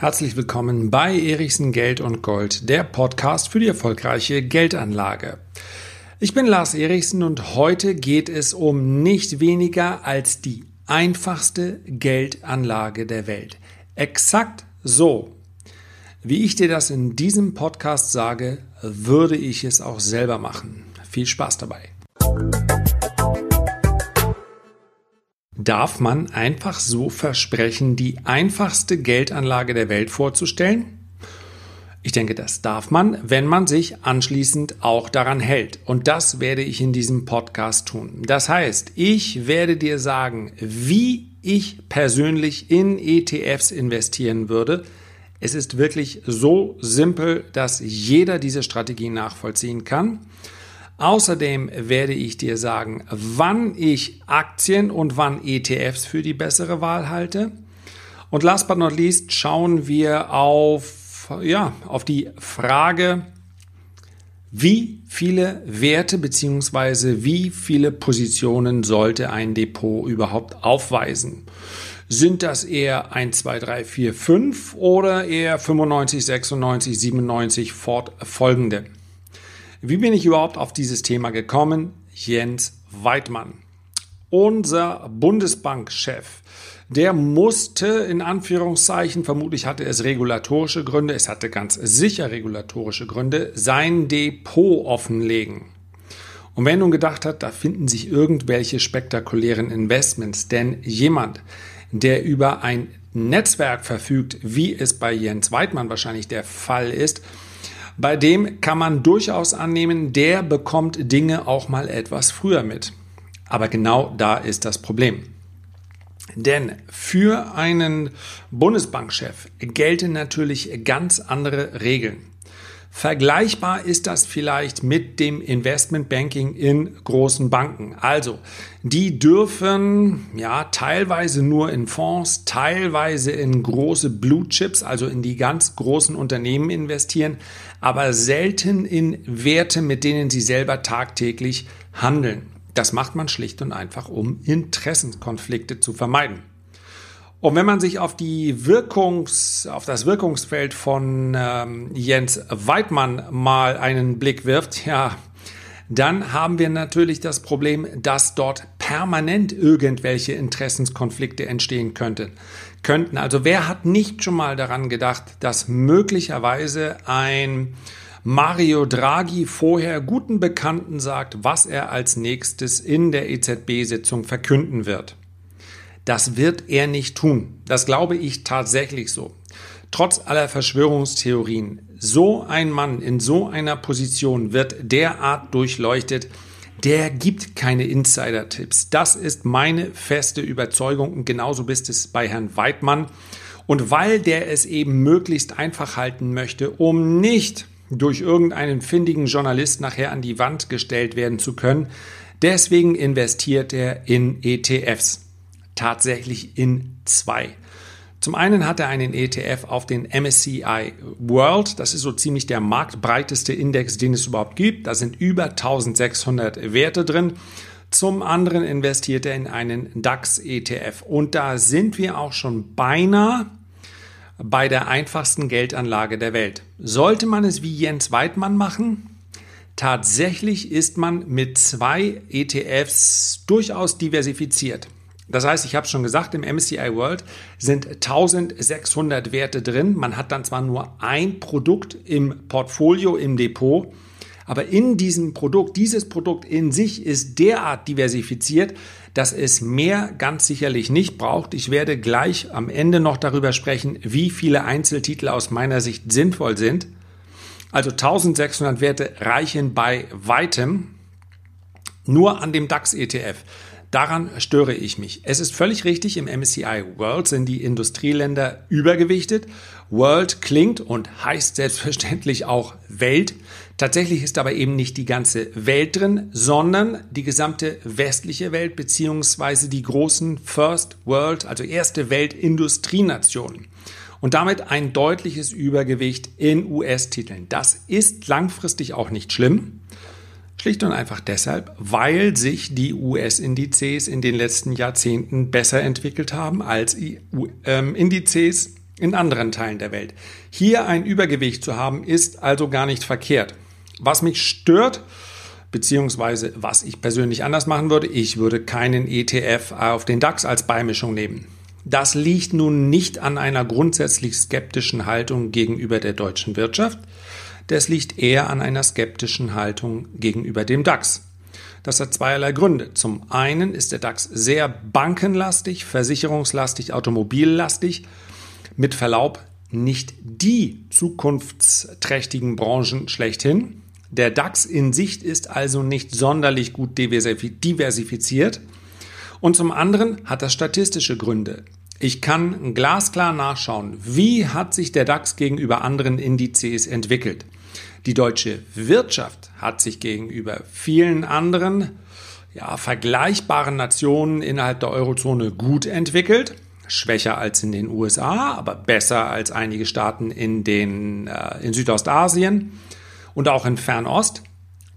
Herzlich willkommen bei Erichsen Geld und Gold, der Podcast für die erfolgreiche Geldanlage. Ich bin Lars Erichsen und heute geht es um nicht weniger als die einfachste Geldanlage der Welt. Exakt so, wie ich dir das in diesem Podcast sage, würde ich es auch selber machen. Viel Spaß dabei. Darf man einfach so versprechen, die einfachste Geldanlage der Welt vorzustellen? Ich denke, das darf man, wenn man sich anschließend auch daran hält. Und das werde ich in diesem Podcast tun. Das heißt, ich werde dir sagen, wie ich persönlich in ETFs investieren würde. Es ist wirklich so simpel, dass jeder diese Strategie nachvollziehen kann. Außerdem werde ich dir sagen, wann ich Aktien und wann ETFs für die bessere Wahl halte. Und last but not least schauen wir auf, ja, auf die Frage, wie viele Werte bzw. wie viele Positionen sollte ein Depot überhaupt aufweisen? Sind das eher 1, 2, 3, 4, 5 oder eher 95, 96, 97 fortfolgende? Wie bin ich überhaupt auf dieses Thema gekommen? Jens Weidmann, unser Bundesbankchef, der musste in Anführungszeichen, vermutlich hatte es regulatorische Gründe, es hatte ganz sicher regulatorische Gründe, sein Depot offenlegen. Und wer nun gedacht hat, da finden sich irgendwelche spektakulären Investments, denn jemand, der über ein Netzwerk verfügt, wie es bei Jens Weidmann wahrscheinlich der Fall ist, bei dem kann man durchaus annehmen, der bekommt Dinge auch mal etwas früher mit. Aber genau da ist das Problem. Denn für einen Bundesbankchef gelten natürlich ganz andere Regeln. Vergleichbar ist das vielleicht mit dem Investmentbanking in großen Banken. Also, die dürfen ja teilweise nur in Fonds, teilweise in große Blue Chips, also in die ganz großen Unternehmen investieren, aber selten in Werte, mit denen sie selber tagtäglich handeln. Das macht man schlicht und einfach, um Interessenkonflikte zu vermeiden. Und wenn man sich auf die Wirkungs, auf das Wirkungsfeld von ähm, Jens Weidmann mal einen Blick wirft, ja, dann haben wir natürlich das Problem, dass dort permanent irgendwelche Interessenskonflikte entstehen könnten. Könnten. Also wer hat nicht schon mal daran gedacht, dass möglicherweise ein Mario Draghi vorher guten Bekannten sagt, was er als nächstes in der EZB-Sitzung verkünden wird? Das wird er nicht tun. Das glaube ich tatsächlich so. Trotz aller Verschwörungstheorien, so ein Mann in so einer Position wird derart durchleuchtet, der gibt keine Insider-Tipps. Das ist meine feste Überzeugung und genauso bist es bei Herrn Weidmann. Und weil der es eben möglichst einfach halten möchte, um nicht durch irgendeinen findigen Journalist nachher an die Wand gestellt werden zu können, deswegen investiert er in ETFs tatsächlich in zwei. Zum einen hat er einen ETF auf den MSCI World. Das ist so ziemlich der marktbreiteste Index, den es überhaupt gibt. Da sind über 1600 Werte drin. Zum anderen investiert er in einen DAX ETF. Und da sind wir auch schon beinahe bei der einfachsten Geldanlage der Welt. Sollte man es wie Jens Weidmann machen? Tatsächlich ist man mit zwei ETFs durchaus diversifiziert. Das heißt, ich habe schon gesagt, im MSCI World sind 1600 Werte drin. Man hat dann zwar nur ein Produkt im Portfolio, im Depot, aber in diesem Produkt, dieses Produkt in sich ist derart diversifiziert, dass es mehr ganz sicherlich nicht braucht. Ich werde gleich am Ende noch darüber sprechen, wie viele Einzeltitel aus meiner Sicht sinnvoll sind. Also 1600 Werte reichen bei weitem nur an dem DAX ETF. Daran störe ich mich. Es ist völlig richtig, im MSCI World sind die Industrieländer übergewichtet. World klingt und heißt selbstverständlich auch Welt. Tatsächlich ist aber eben nicht die ganze Welt drin, sondern die gesamte westliche Welt beziehungsweise die großen First World, also erste Welt Industrienationen. Und damit ein deutliches Übergewicht in US-Titeln. Das ist langfristig auch nicht schlimm. Schlicht und einfach deshalb, weil sich die US-Indizes in den letzten Jahrzehnten besser entwickelt haben als ähm, Indizes in anderen Teilen der Welt. Hier ein Übergewicht zu haben, ist also gar nicht verkehrt. Was mich stört, beziehungsweise was ich persönlich anders machen würde, ich würde keinen ETF auf den DAX als Beimischung nehmen. Das liegt nun nicht an einer grundsätzlich skeptischen Haltung gegenüber der deutschen Wirtschaft, das liegt eher an einer skeptischen Haltung gegenüber dem DAX. Das hat zweierlei Gründe. Zum einen ist der DAX sehr bankenlastig, versicherungslastig, automobillastig. Mit Verlaub nicht die zukunftsträchtigen Branchen schlechthin. Der DAX in Sicht ist also nicht sonderlich gut diversifiziert. Und zum anderen hat das statistische Gründe. Ich kann glasklar nachschauen, wie hat sich der DAX gegenüber anderen Indizes entwickelt. Die deutsche Wirtschaft hat sich gegenüber vielen anderen ja, vergleichbaren Nationen innerhalb der Eurozone gut entwickelt. Schwächer als in den USA, aber besser als einige Staaten in, den, äh, in Südostasien und auch in Fernost.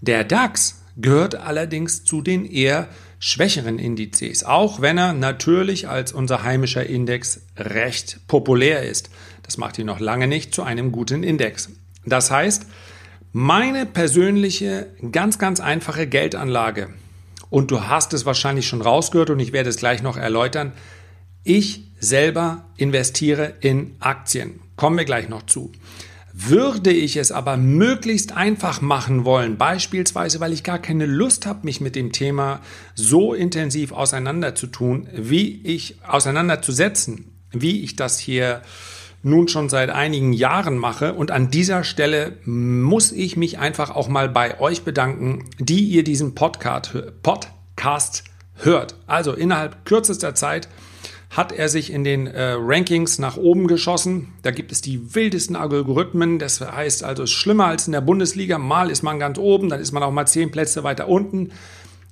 Der DAX gehört allerdings zu den eher schwächeren Indizes, auch wenn er natürlich als unser heimischer Index recht populär ist. Das macht ihn noch lange nicht zu einem guten Index. Das heißt, meine persönliche, ganz, ganz einfache Geldanlage, und du hast es wahrscheinlich schon rausgehört und ich werde es gleich noch erläutern, ich selber investiere in Aktien. Kommen wir gleich noch zu. Würde ich es aber möglichst einfach machen wollen, beispielsweise weil ich gar keine Lust habe, mich mit dem Thema so intensiv auseinanderzutun, wie ich auseinanderzusetzen, wie ich das hier nun schon seit einigen Jahren mache. Und an dieser Stelle muss ich mich einfach auch mal bei euch bedanken, die ihr diesen Podcast, Podcast hört. Also innerhalb kürzester Zeit hat er sich in den äh, Rankings nach oben geschossen. Da gibt es die wildesten Algorithmen. Das heißt also, es ist schlimmer als in der Bundesliga. Mal ist man ganz oben, dann ist man auch mal zehn Plätze weiter unten.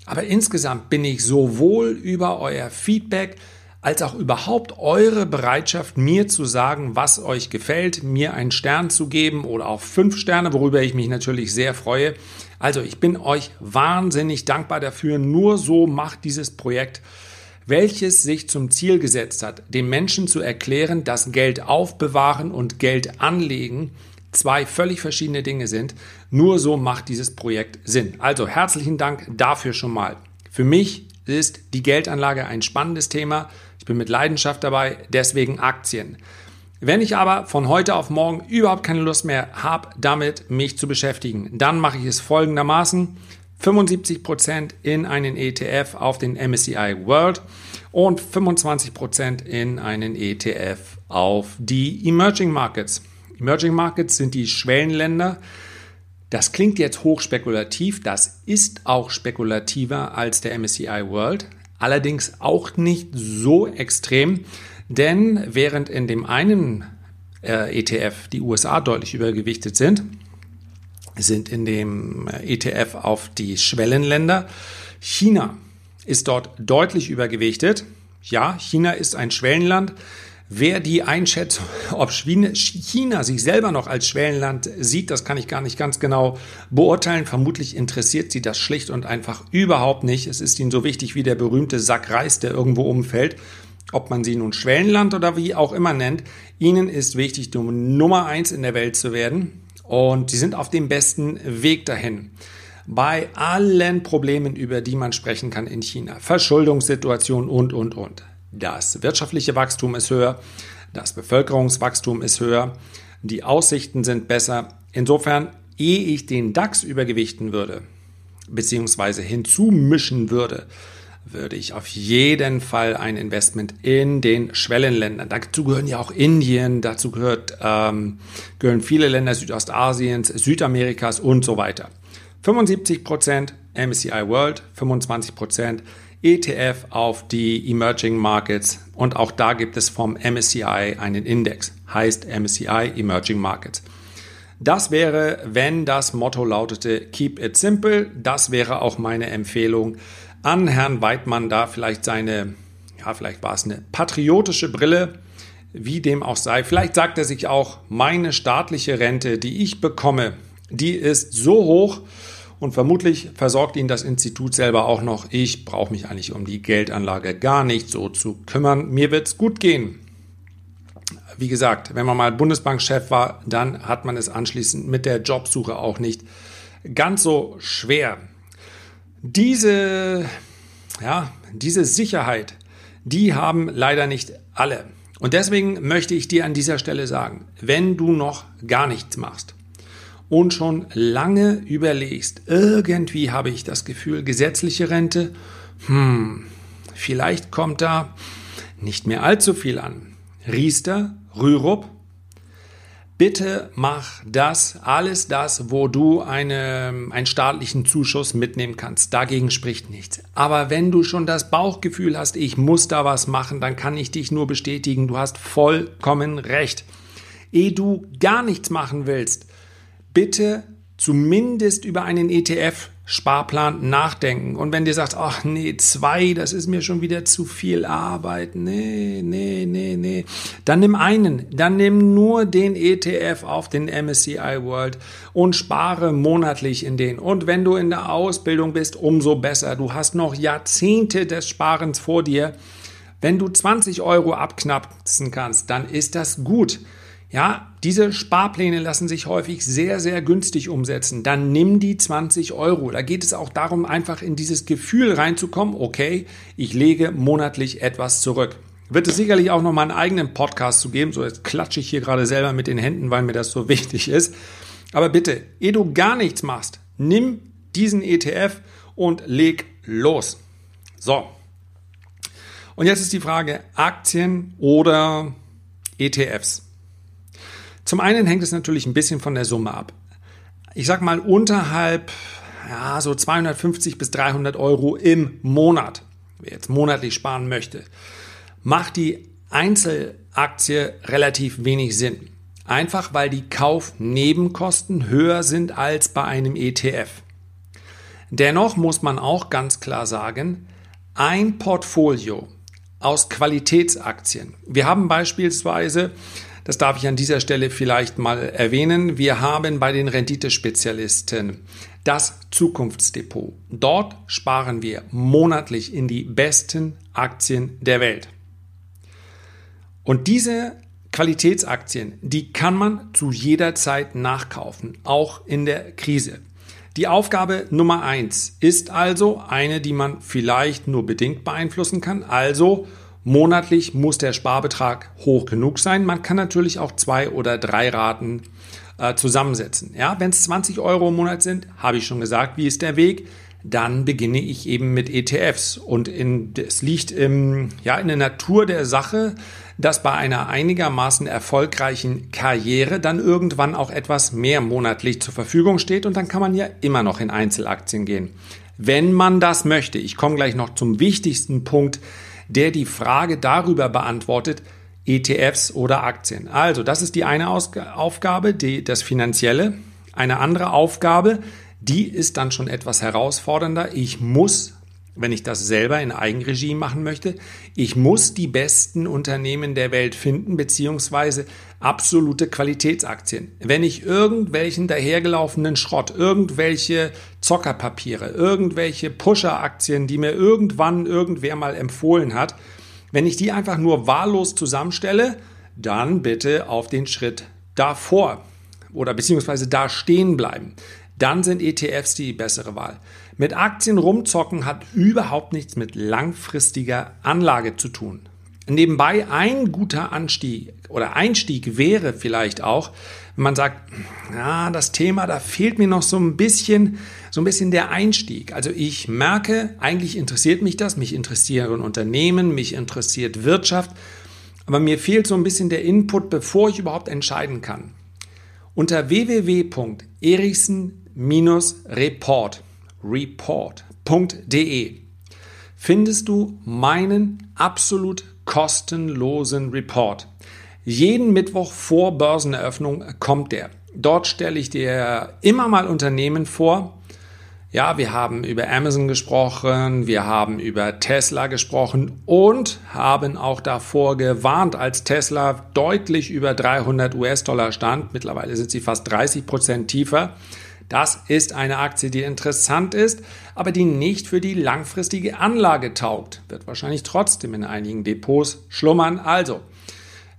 Aber insgesamt bin ich sowohl über euer Feedback als auch überhaupt eure Bereitschaft, mir zu sagen, was euch gefällt, mir einen Stern zu geben oder auch fünf Sterne, worüber ich mich natürlich sehr freue. Also ich bin euch wahnsinnig dankbar dafür. Nur so macht dieses Projekt, welches sich zum Ziel gesetzt hat, dem Menschen zu erklären, dass Geld aufbewahren und Geld anlegen zwei völlig verschiedene Dinge sind. Nur so macht dieses Projekt Sinn. Also herzlichen Dank dafür schon mal. Für mich ist die Geldanlage ein spannendes Thema. Ich bin mit Leidenschaft dabei, deswegen Aktien. Wenn ich aber von heute auf morgen überhaupt keine Lust mehr habe, damit mich zu beschäftigen, dann mache ich es folgendermaßen. 75% in einen ETF auf den MSCI World und 25% in einen ETF auf die Emerging Markets. Emerging Markets sind die Schwellenländer. Das klingt jetzt hochspekulativ, das ist auch spekulativer als der MSCI World, allerdings auch nicht so extrem, denn während in dem einen äh, ETF die USA deutlich übergewichtet sind, sind in dem äh, ETF auf die Schwellenländer. China ist dort deutlich übergewichtet. Ja, China ist ein Schwellenland. Wer die Einschätzung, ob China sich selber noch als Schwellenland sieht, das kann ich gar nicht ganz genau beurteilen. Vermutlich interessiert sie das schlicht und einfach überhaupt nicht. Es ist ihnen so wichtig wie der berühmte Sack Reis, der irgendwo umfällt. Ob man sie nun Schwellenland oder wie auch immer nennt, ihnen ist wichtig, Nummer eins in der Welt zu werden. Und sie sind auf dem besten Weg dahin. Bei allen Problemen, über die man sprechen kann in China, Verschuldungssituation und, und, und. Das wirtschaftliche Wachstum ist höher, das Bevölkerungswachstum ist höher, die Aussichten sind besser. Insofern, ehe ich den DAX übergewichten würde, beziehungsweise hinzumischen würde, würde ich auf jeden Fall ein Investment in den Schwellenländern. Dazu gehören ja auch Indien, dazu gehört, ähm, gehören viele Länder Südostasiens, Südamerikas und so weiter. 75% MSCI World, 25% ETF auf die Emerging Markets und auch da gibt es vom MSCI einen Index, heißt MSCI Emerging Markets. Das wäre, wenn das Motto lautete Keep it simple, das wäre auch meine Empfehlung an Herrn Weidmann, da vielleicht seine, ja, vielleicht war es eine patriotische Brille, wie dem auch sei. Vielleicht sagt er sich auch, meine staatliche Rente, die ich bekomme, die ist so hoch Und vermutlich versorgt ihn das Institut selber auch noch. Ich brauche mich eigentlich um die Geldanlage gar nicht so zu kümmern. Mir wird's gut gehen. Wie gesagt, wenn man mal Bundesbankchef war, dann hat man es anschließend mit der Jobsuche auch nicht ganz so schwer. Diese, ja, diese Sicherheit, die haben leider nicht alle. Und deswegen möchte ich dir an dieser Stelle sagen, wenn du noch gar nichts machst und schon lange überlegst, irgendwie habe ich das Gefühl, gesetzliche Rente, hm, vielleicht kommt da nicht mehr allzu viel an. Riester, Rürup, bitte mach das, alles das, wo du eine, einen staatlichen Zuschuss mitnehmen kannst. Dagegen spricht nichts. Aber wenn du schon das Bauchgefühl hast, ich muss da was machen, dann kann ich dich nur bestätigen, du hast vollkommen recht. Ehe du gar nichts machen willst, bitte zumindest über einen ETF Sparplan nachdenken. Und wenn dir sagt, ach nee, zwei, das ist mir schon wieder zu viel Arbeit, nee, nee, nee, nee, dann nimm einen, dann nimm nur den ETF auf den MSCI World und spare monatlich in den. Und wenn du in der Ausbildung bist, umso besser. Du hast noch Jahrzehnte des Sparens vor dir. Wenn du 20 Euro abknapsen kannst, dann ist das gut. Ja, diese Sparpläne lassen sich häufig sehr, sehr günstig umsetzen. Dann nimm die 20 Euro. Da geht es auch darum, einfach in dieses Gefühl reinzukommen, okay, ich lege monatlich etwas zurück. Wird es sicherlich auch noch mal einen eigenen Podcast zu geben. So, jetzt klatsche ich hier gerade selber mit den Händen, weil mir das so wichtig ist. Aber bitte, ehe du gar nichts machst, nimm diesen ETF und leg los. So. Und jetzt ist die Frage, Aktien oder ETFs? Zum einen hängt es natürlich ein bisschen von der Summe ab. Ich sag mal unterhalb, ja, so 250 bis 300 Euro im Monat, wer jetzt monatlich sparen möchte, macht die Einzelaktie relativ wenig Sinn. Einfach weil die Kaufnebenkosten höher sind als bei einem ETF. Dennoch muss man auch ganz klar sagen, ein Portfolio aus Qualitätsaktien. Wir haben beispielsweise das darf ich an dieser Stelle vielleicht mal erwähnen. Wir haben bei den Renditespezialisten das Zukunftsdepot. Dort sparen wir monatlich in die besten Aktien der Welt. Und diese Qualitätsaktien, die kann man zu jeder Zeit nachkaufen, auch in der Krise. Die Aufgabe Nummer eins ist also eine, die man vielleicht nur bedingt beeinflussen kann, also Monatlich muss der Sparbetrag hoch genug sein. Man kann natürlich auch zwei oder drei Raten äh, zusammensetzen. Ja, wenn es 20 Euro im Monat sind, habe ich schon gesagt, wie ist der Weg? Dann beginne ich eben mit ETFs. Und in, es liegt im, ja, in der Natur der Sache, dass bei einer einigermaßen erfolgreichen Karriere dann irgendwann auch etwas mehr monatlich zur Verfügung steht und dann kann man ja immer noch in Einzelaktien gehen. Wenn man das möchte. Ich komme gleich noch zum wichtigsten Punkt der die Frage darüber beantwortet, ETFs oder Aktien. Also, das ist die eine Ausg Aufgabe, die, das Finanzielle. Eine andere Aufgabe, die ist dann schon etwas herausfordernder. Ich muss wenn ich das selber in Eigenregie machen möchte. Ich muss die besten Unternehmen der Welt finden, beziehungsweise absolute Qualitätsaktien. Wenn ich irgendwelchen dahergelaufenen Schrott, irgendwelche Zockerpapiere, irgendwelche Pusheraktien, die mir irgendwann irgendwer mal empfohlen hat, wenn ich die einfach nur wahllos zusammenstelle, dann bitte auf den Schritt davor oder beziehungsweise da stehen bleiben dann sind ETFs die bessere Wahl. Mit Aktien rumzocken hat überhaupt nichts mit langfristiger Anlage zu tun. Nebenbei ein guter Anstieg oder Einstieg wäre vielleicht auch, wenn man sagt, ja, das Thema, da fehlt mir noch so ein bisschen, so ein bisschen der Einstieg. Also ich merke, eigentlich interessiert mich das, mich interessieren Unternehmen, mich interessiert Wirtschaft, aber mir fehlt so ein bisschen der Input, bevor ich überhaupt entscheiden kann. Unter www.erichsen report report.de findest du meinen absolut kostenlosen Report. Jeden Mittwoch vor Börseneröffnung kommt der. Dort stelle ich dir immer mal Unternehmen vor. Ja, wir haben über Amazon gesprochen, wir haben über Tesla gesprochen und haben auch davor gewarnt, als Tesla deutlich über 300 US-Dollar stand. Mittlerweile sind sie fast 30 Prozent tiefer Das ist eine Aktie, die interessant ist, aber die nicht für die langfristige Anlage taugt. Wird wahrscheinlich trotzdem in einigen Depots schlummern. Also,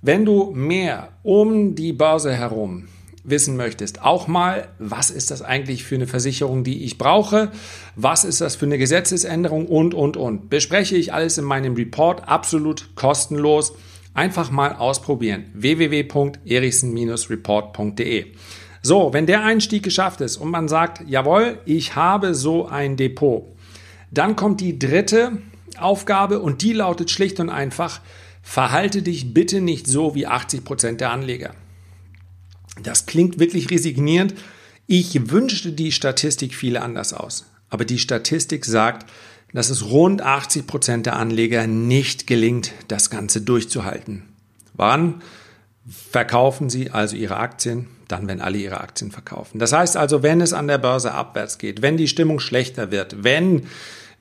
wenn du mehr um die Börse herum wissen möchtest, auch mal, was ist das eigentlich für eine Versicherung, die ich brauche, was ist das für eine Gesetzesänderung und, und, und. Bespreche ich alles in meinem Report absolut kostenlos. Einfach mal ausprobieren. www.erichsen-report.de. So, wenn der Einstieg geschafft ist und man sagt, jawohl, ich habe so ein Depot, dann kommt die dritte Aufgabe und die lautet schlicht und einfach, verhalte dich bitte nicht so wie 80 Prozent der Anleger. Das klingt wirklich resignierend. Ich wünschte, die Statistik fiele anders aus. Aber die Statistik sagt, dass es rund 80 Prozent der Anleger nicht gelingt, das Ganze durchzuhalten. Wann verkaufen sie also ihre Aktien? Dann, wenn alle ihre Aktien verkaufen. Das heißt also, wenn es an der Börse abwärts geht, wenn die Stimmung schlechter wird, wenn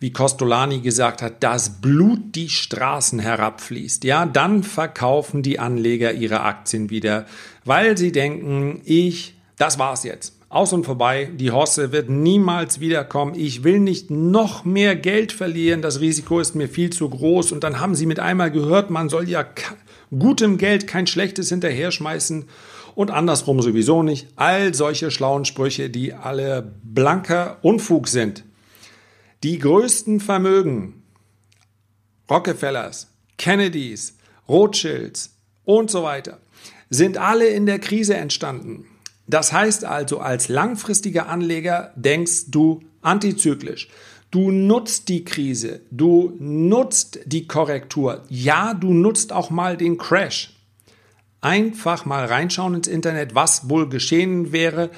wie Costolani gesagt hat, das Blut die Straßen herabfließt, ja, dann verkaufen die Anleger ihre Aktien wieder, weil sie denken, ich, das war's jetzt. Aus und vorbei, die Hosse wird niemals wiederkommen. Ich will nicht noch mehr Geld verlieren, das Risiko ist mir viel zu groß. Und dann haben sie mit einmal gehört, man soll ja gutem Geld kein schlechtes hinterher schmeißen und andersrum sowieso nicht. All solche schlauen Sprüche, die alle blanker Unfug sind. Die größten Vermögen, Rockefellers, Kennedys, Rothschilds und so weiter, sind alle in der Krise entstanden. Das heißt also, als langfristiger Anleger denkst du antizyklisch. Du nutzt die Krise, du nutzt die Korrektur. Ja, du nutzt auch mal den Crash. Einfach mal reinschauen ins Internet, was wohl geschehen wäre,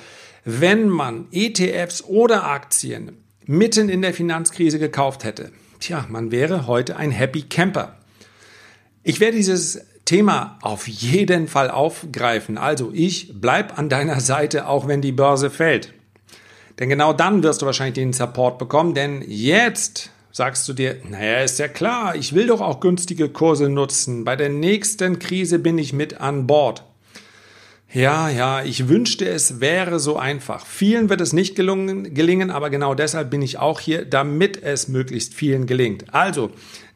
wenn man ETFs oder Aktien mitten in der Finanzkrise gekauft hätte. Tja, man wäre heute ein Happy Camper. Ich werde dieses Thema auf jeden Fall aufgreifen. Also ich bleib an deiner Seite, auch wenn die Börse fällt. Denn genau dann wirst du wahrscheinlich den Support bekommen, denn jetzt sagst du dir, naja, ist ja klar, ich will doch auch günstige Kurse nutzen. Bei der nächsten Krise bin ich mit an Bord. Ja, ja, ich wünschte, es wäre so einfach. Vielen wird es nicht gelungen, gelingen, aber genau deshalb bin ich auch hier, damit es möglichst vielen gelingt. Also,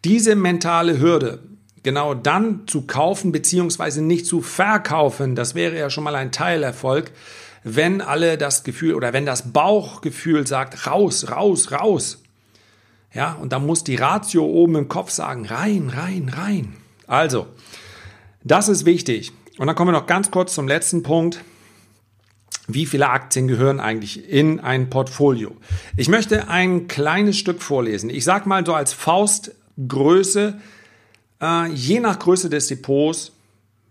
diese mentale Hürde, genau dann zu kaufen beziehungsweise nicht zu verkaufen, das wäre ja schon mal ein Teilerfolg, wenn alle das Gefühl oder wenn das Bauchgefühl sagt, raus, raus, raus. Ja, und dann muss die Ratio oben im Kopf sagen, rein, rein, rein. Also, das ist wichtig. Und dann kommen wir noch ganz kurz zum letzten Punkt. Wie viele Aktien gehören eigentlich in ein Portfolio? Ich möchte ein kleines Stück vorlesen. Ich sage mal so als Faustgröße, äh, je nach Größe des Depots,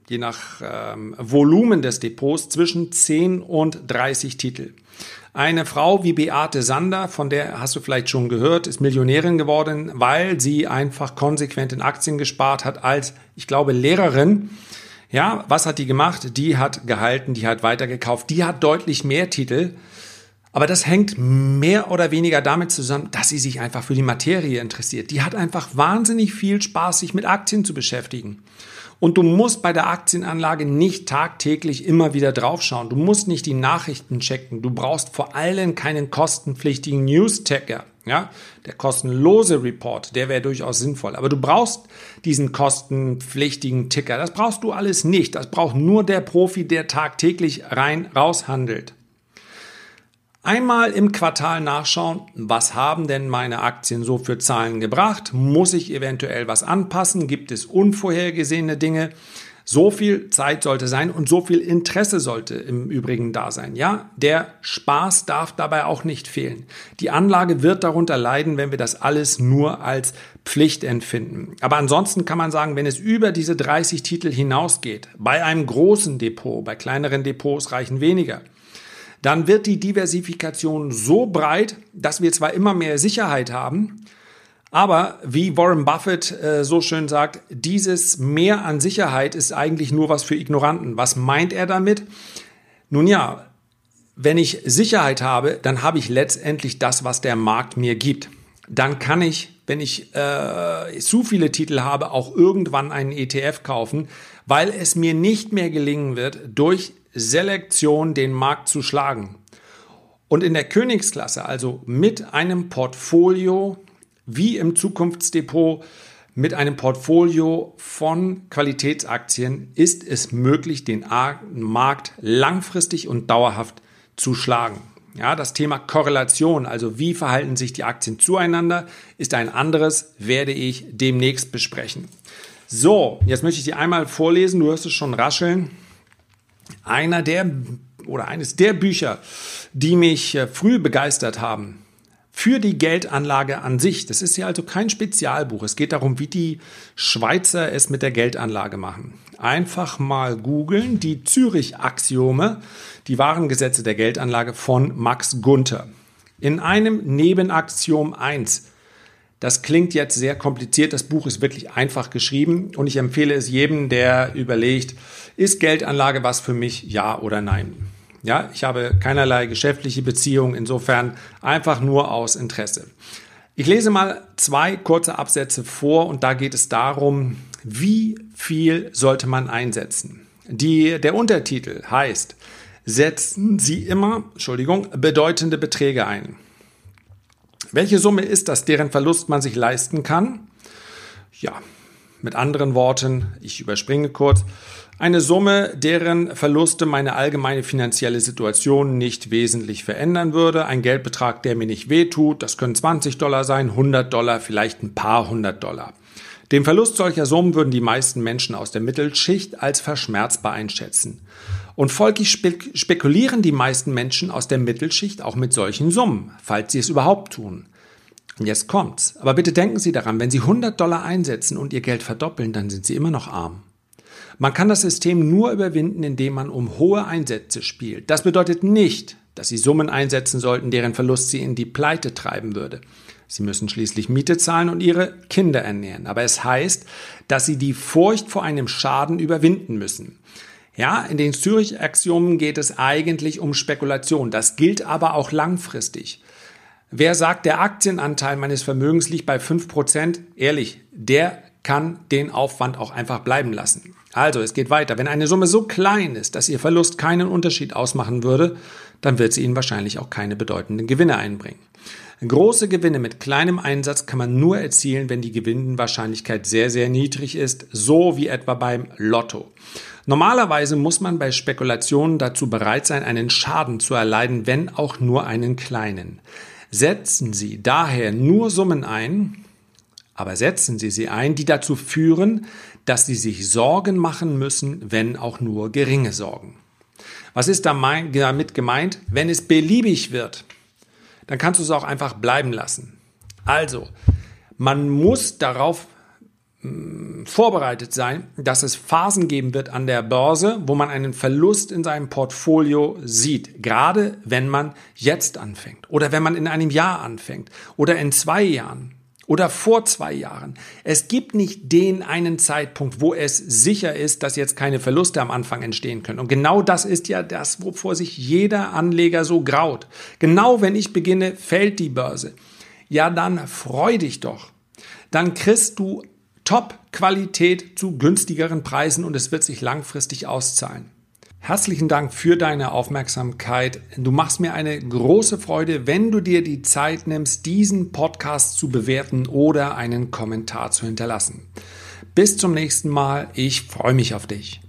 je nach ähm, Volumen des Depots, zwischen 10 und 30 Titel. Eine Frau wie Beate Sander, von der hast du vielleicht schon gehört, ist Millionärin geworden, weil sie einfach konsequent in Aktien gespart hat als, ich glaube, Lehrerin ja, was hat die gemacht? Die hat gehalten, die hat weitergekauft, die hat deutlich mehr Titel. Aber das hängt mehr oder weniger damit zusammen, dass sie sich einfach für die Materie interessiert. Die hat einfach wahnsinnig viel Spaß, sich mit Aktien zu beschäftigen. Und du musst bei der Aktienanlage nicht tagtäglich immer wieder draufschauen. Du musst nicht die Nachrichten checken. Du brauchst vor allem keinen kostenpflichtigen News-Tacker. Ja, der kostenlose Report, der wäre durchaus sinnvoll. Aber du brauchst diesen kostenpflichtigen Ticker. Das brauchst du alles nicht. Das braucht nur der Profi, der tagtäglich rein raus handelt. Einmal im Quartal nachschauen, was haben denn meine Aktien so für Zahlen gebracht? Muss ich eventuell was anpassen? Gibt es unvorhergesehene Dinge? So viel Zeit sollte sein und so viel Interesse sollte im Übrigen da sein. Ja, der Spaß darf dabei auch nicht fehlen. Die Anlage wird darunter leiden, wenn wir das alles nur als Pflicht empfinden. Aber ansonsten kann man sagen, wenn es über diese 30 Titel hinausgeht, bei einem großen Depot, bei kleineren Depots reichen weniger dann wird die Diversifikation so breit, dass wir zwar immer mehr Sicherheit haben, aber wie Warren Buffett äh, so schön sagt, dieses Mehr an Sicherheit ist eigentlich nur was für Ignoranten. Was meint er damit? Nun ja, wenn ich Sicherheit habe, dann habe ich letztendlich das, was der Markt mir gibt. Dann kann ich, wenn ich äh, zu viele Titel habe, auch irgendwann einen ETF kaufen, weil es mir nicht mehr gelingen wird, durch Selektion den Markt zu schlagen. Und in der Königsklasse, also mit einem Portfolio wie im Zukunftsdepot, mit einem Portfolio von Qualitätsaktien ist es möglich, den Markt langfristig und dauerhaft zu schlagen. Ja, das Thema Korrelation, also wie verhalten sich die Aktien zueinander, ist ein anderes, werde ich demnächst besprechen. So, jetzt möchte ich dir einmal vorlesen, du hörst es schon rascheln. Einer der oder eines der Bücher, die mich äh, früh begeistert haben, für die Geldanlage an sich. Das ist ja also kein Spezialbuch. Es geht darum, wie die Schweizer es mit der Geldanlage machen. Einfach mal googeln die Zürich-Axiome, die wahren Gesetze der Geldanlage von Max Gunther. In einem Nebenaxiom 1 das klingt jetzt sehr kompliziert. Das Buch ist wirklich einfach geschrieben und ich empfehle es jedem, der überlegt, ist Geldanlage was für mich? Ja oder nein? Ja, ich habe keinerlei geschäftliche Beziehungen, insofern einfach nur aus Interesse. Ich lese mal zwei kurze Absätze vor und da geht es darum, wie viel sollte man einsetzen. Die, der Untertitel heißt, setzen Sie immer, Entschuldigung, bedeutende Beträge ein. Welche Summe ist das, deren Verlust man sich leisten kann? Ja, mit anderen Worten, ich überspringe kurz, eine Summe, deren Verluste meine allgemeine finanzielle Situation nicht wesentlich verändern würde. Ein Geldbetrag, der mir nicht wehtut. Das können 20 Dollar sein, 100 Dollar, vielleicht ein paar hundert Dollar. Den Verlust solcher Summen würden die meisten Menschen aus der Mittelschicht als verschmerzbar einschätzen. Und folglich spekulieren die meisten Menschen aus der Mittelschicht auch mit solchen Summen, falls sie es überhaupt tun. Und jetzt kommt's. Aber bitte denken Sie daran, wenn Sie 100 Dollar einsetzen und Ihr Geld verdoppeln, dann sind Sie immer noch arm. Man kann das System nur überwinden, indem man um hohe Einsätze spielt. Das bedeutet nicht, dass Sie Summen einsetzen sollten, deren Verlust Sie in die Pleite treiben würde. Sie müssen schließlich Miete zahlen und Ihre Kinder ernähren. Aber es heißt, dass Sie die Furcht vor einem Schaden überwinden müssen. Ja, in den Zürich-Axiomen geht es eigentlich um Spekulation. Das gilt aber auch langfristig. Wer sagt, der Aktienanteil meines Vermögens liegt bei 5%? Ehrlich, der kann den Aufwand auch einfach bleiben lassen. Also, es geht weiter. Wenn eine Summe so klein ist, dass Ihr Verlust keinen Unterschied ausmachen würde, dann wird sie Ihnen wahrscheinlich auch keine bedeutenden Gewinne einbringen. Große Gewinne mit kleinem Einsatz kann man nur erzielen, wenn die Gewinnwahrscheinlichkeit sehr, sehr niedrig ist, so wie etwa beim Lotto. Normalerweise muss man bei Spekulationen dazu bereit sein, einen Schaden zu erleiden, wenn auch nur einen kleinen. Setzen Sie daher nur Summen ein, aber setzen Sie sie ein, die dazu führen, dass Sie sich Sorgen machen müssen, wenn auch nur geringe Sorgen. Was ist damit gemeint? Wenn es beliebig wird, dann kannst du es auch einfach bleiben lassen. Also, man muss darauf vorbereitet sein, dass es Phasen geben wird an der Börse, wo man einen Verlust in seinem Portfolio sieht. Gerade wenn man jetzt anfängt oder wenn man in einem Jahr anfängt oder in zwei Jahren oder vor zwei Jahren. Es gibt nicht den einen Zeitpunkt, wo es sicher ist, dass jetzt keine Verluste am Anfang entstehen können. Und genau das ist ja das, wovor sich jeder Anleger so graut. Genau wenn ich beginne, fällt die Börse. Ja, dann freu dich doch. Dann kriegst du Top-Qualität zu günstigeren Preisen und es wird sich langfristig auszahlen. Herzlichen Dank für deine Aufmerksamkeit. Du machst mir eine große Freude, wenn du dir die Zeit nimmst, diesen Podcast zu bewerten oder einen Kommentar zu hinterlassen. Bis zum nächsten Mal. Ich freue mich auf dich.